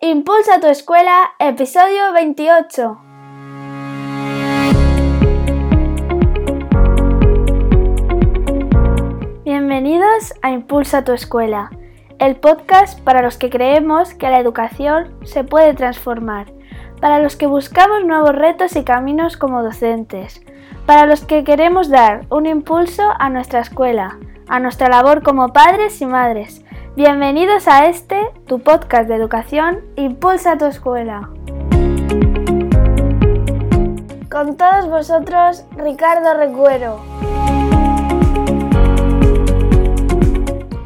Impulsa tu escuela, episodio 28. Bienvenidos a Impulsa tu escuela, el podcast para los que creemos que la educación se puede transformar, para los que buscamos nuevos retos y caminos como docentes, para los que queremos dar un impulso a nuestra escuela, a nuestra labor como padres y madres. Bienvenidos a este, tu podcast de educación, Impulsa tu escuela. Con todos vosotros, Ricardo Recuero.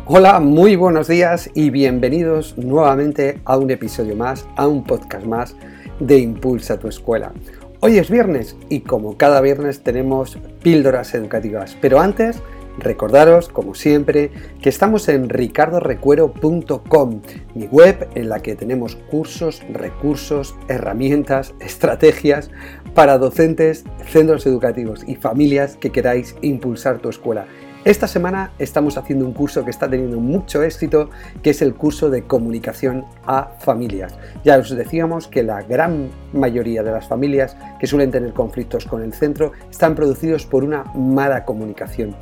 Hola, muy buenos días y bienvenidos nuevamente a un episodio más, a un podcast más de Impulsa tu escuela. Hoy es viernes y como cada viernes tenemos píldoras educativas, pero antes Recordaros, como siempre, que estamos en ricardorecuero.com, mi web en la que tenemos cursos, recursos, herramientas, estrategias para docentes, centros educativos y familias que queráis impulsar tu escuela. Esta semana estamos haciendo un curso que está teniendo mucho éxito, que es el curso de comunicación a familias. Ya os decíamos que la gran mayoría de las familias que suelen tener conflictos con el centro están producidos por una mala comunicación.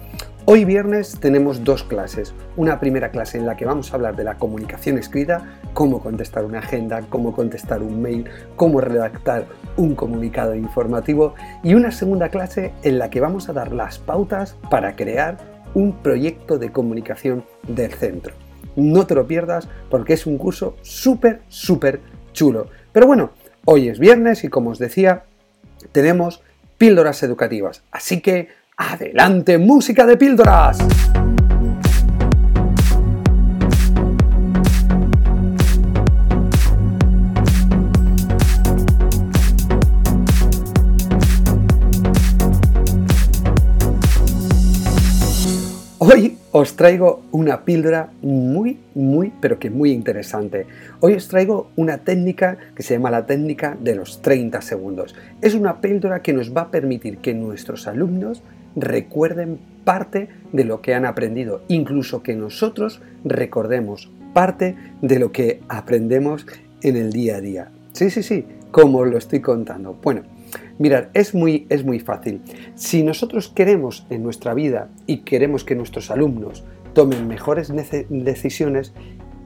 Hoy viernes tenemos dos clases. Una primera clase en la que vamos a hablar de la comunicación escrita, cómo contestar una agenda, cómo contestar un mail, cómo redactar un comunicado informativo. Y una segunda clase en la que vamos a dar las pautas para crear un proyecto de comunicación del centro. No te lo pierdas porque es un curso súper, súper chulo. Pero bueno, hoy es viernes y como os decía, tenemos píldoras educativas. Así que Adelante, música de píldoras. Hoy os traigo una píldora muy, muy, pero que muy interesante. Hoy os traigo una técnica que se llama la técnica de los 30 segundos. Es una píldora que nos va a permitir que nuestros alumnos recuerden parte de lo que han aprendido, incluso que nosotros recordemos parte de lo que aprendemos en el día a día. Sí, sí, sí, como lo estoy contando. Bueno, mirad, es muy, es muy fácil. Si nosotros queremos en nuestra vida y queremos que nuestros alumnos tomen mejores decisiones,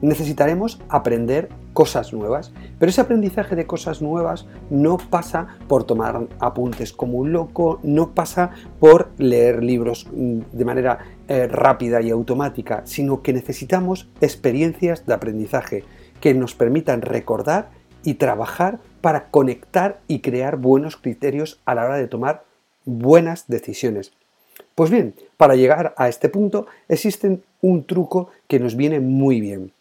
necesitaremos aprender cosas nuevas. Pero ese aprendizaje de cosas nuevas no pasa por tomar apuntes como un loco, no pasa por leer libros mm, de manera eh, rápida y automática, sino que necesitamos experiencias de aprendizaje que nos permitan recordar y trabajar para conectar y crear buenos criterios a la hora de tomar buenas decisiones. Pues bien, para llegar a este punto existe un truco que nos viene muy bien.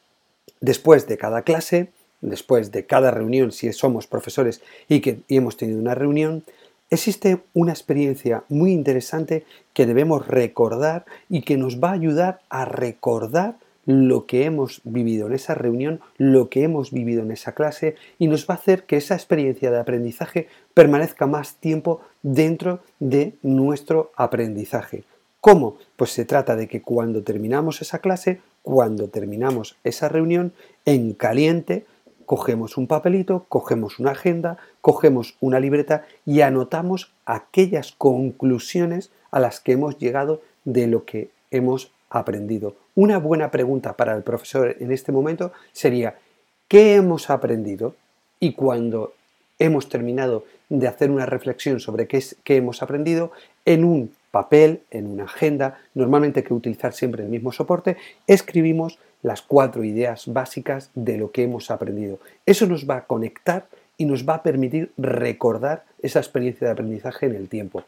Después de cada clase, después de cada reunión, si somos profesores y que hemos tenido una reunión, existe una experiencia muy interesante que debemos recordar y que nos va a ayudar a recordar lo que hemos vivido en esa reunión, lo que hemos vivido en esa clase y nos va a hacer que esa experiencia de aprendizaje permanezca más tiempo dentro de nuestro aprendizaje. ¿Cómo? Pues se trata de que cuando terminamos esa clase, cuando terminamos esa reunión, en caliente, cogemos un papelito, cogemos una agenda, cogemos una libreta y anotamos aquellas conclusiones a las que hemos llegado de lo que hemos aprendido. Una buena pregunta para el profesor en este momento sería, ¿qué hemos aprendido? Y cuando hemos terminado de hacer una reflexión sobre qué, es, hemos aprendido, en un papel, en una agenda, normalmente hay que utilizar siempre el mismo soporte, escribimos las cuatro ideas básicas de lo que hemos aprendido. Eso nos va a conectar y nos va a permitir recordar esa experiencia de aprendizaje en el tiempo.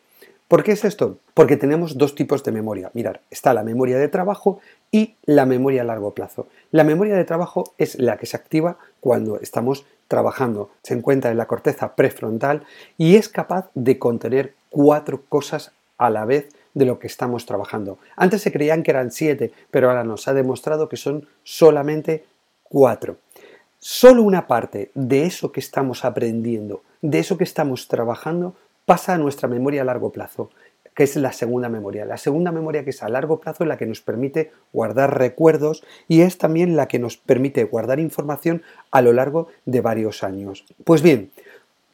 ¿Por qué es esto? Porque tenemos dos tipos de memoria. Mirar, está la memoria de trabajo y la memoria a largo plazo. La memoria de trabajo es la que se activa cuando estamos trabajando. Se encuentra en la corteza prefrontal y es capaz de contener cuatro cosas a la vez de lo que estamos trabajando. Antes se creían que eran siete, pero ahora nos ha demostrado que son solamente cuatro. Solo una parte de eso que estamos aprendiendo, de eso que estamos trabajando, pasa a nuestra memoria a largo plazo. que es la segunda memoria. La segunda memoria que es a largo plazo la que nos permite guardar recuerdos y es también la que nos permite guardar información a lo largo de varios años. Pues bien,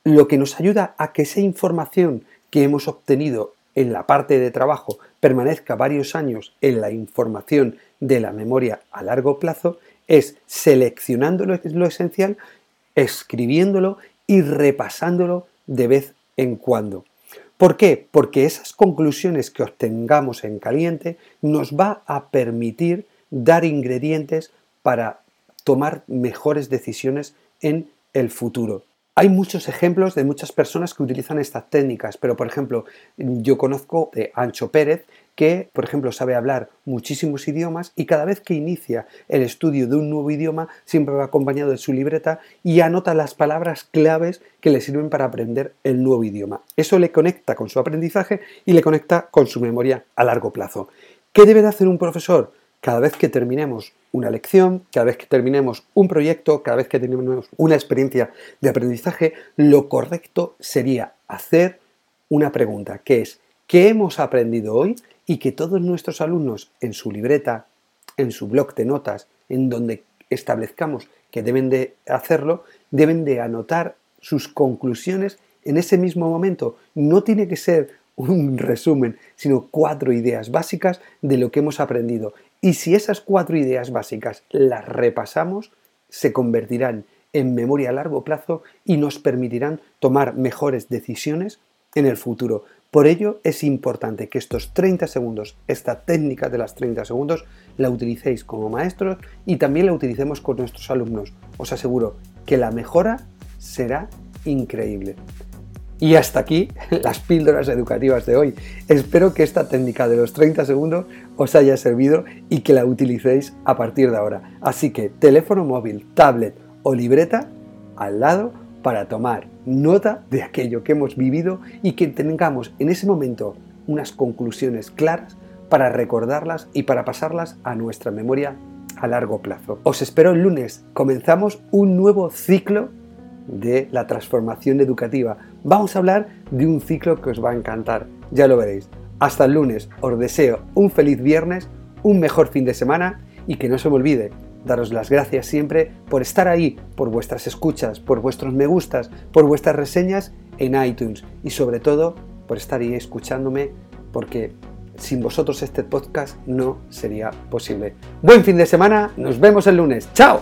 lo que nos ayuda a que esa información que hemos obtenido en la parte de trabajo permanezca varios años en la información de la memoria a largo plazo es seleccionando lo esencial, escribiéndolo y repasándolo de vez en cuando. ¿Por qué? Porque esas conclusiones que obtengamos en caliente nos va a permitir dar ingredientes para tomar mejores decisiones en el futuro. Hay muchos ejemplos de muchas personas que utilizan estas técnicas, pero por ejemplo, yo conozco de Ancho Pérez, que, por ejemplo, sabe hablar muchísimos idiomas y cada vez que inicia el estudio de un nuevo idioma siempre va acompañado de su libreta y anota las palabras claves que le sirven para aprender el nuevo idioma. Eso le conecta con su aprendizaje y le conecta con su memoria a largo plazo. ¿Qué debe de hacer un profesor? Cada vez que terminemos una lección, cada vez que terminemos un proyecto, cada vez que terminemos una experiencia de aprendizaje, lo correcto sería hacer una pregunta, que es, ¿qué hemos aprendido hoy? y que todos nuestros alumnos en su libreta, en su blog de notas, en donde establezcamos que deben de hacerlo, deben de anotar sus conclusiones en ese mismo momento. No tiene que ser un resumen, sino cuatro ideas básicas de lo que hemos aprendido. Y si esas cuatro ideas básicas las repasamos, se convertirán en memoria a largo plazo y nos permitirán tomar mejores decisiones en el futuro. Por ello es importante que estos 30 segundos, esta técnica de las 30 segundos, la utilicéis como maestros y también la utilicemos con nuestros alumnos. Os aseguro que la mejora será increíble. Y hasta aquí las píldoras educativas de hoy. Espero que esta técnica de los 30 segundos os haya servido y que la utilicéis a partir de ahora. Así que teléfono móvil, tablet o libreta al lado para tomar nota de aquello que hemos vivido y que tengamos en ese momento unas conclusiones claras para recordarlas y para pasarlas a nuestra memoria a largo plazo. Os espero el lunes. Comenzamos un nuevo ciclo de la transformación educativa. Vamos a hablar de un ciclo que os va a encantar. Ya lo veréis. Hasta el lunes. Os deseo un feliz viernes, un mejor fin de semana y que no se me olvide, daros las gracias siempre por estar ahí, por vuestras escuchas, por vuestros me gustas, por vuestras reseñas en iTunes y sobre todo por estar ahí escuchándome porque sin vosotros este podcast no sería posible. Buen fin de semana, nos vemos el lunes. ¡Chao!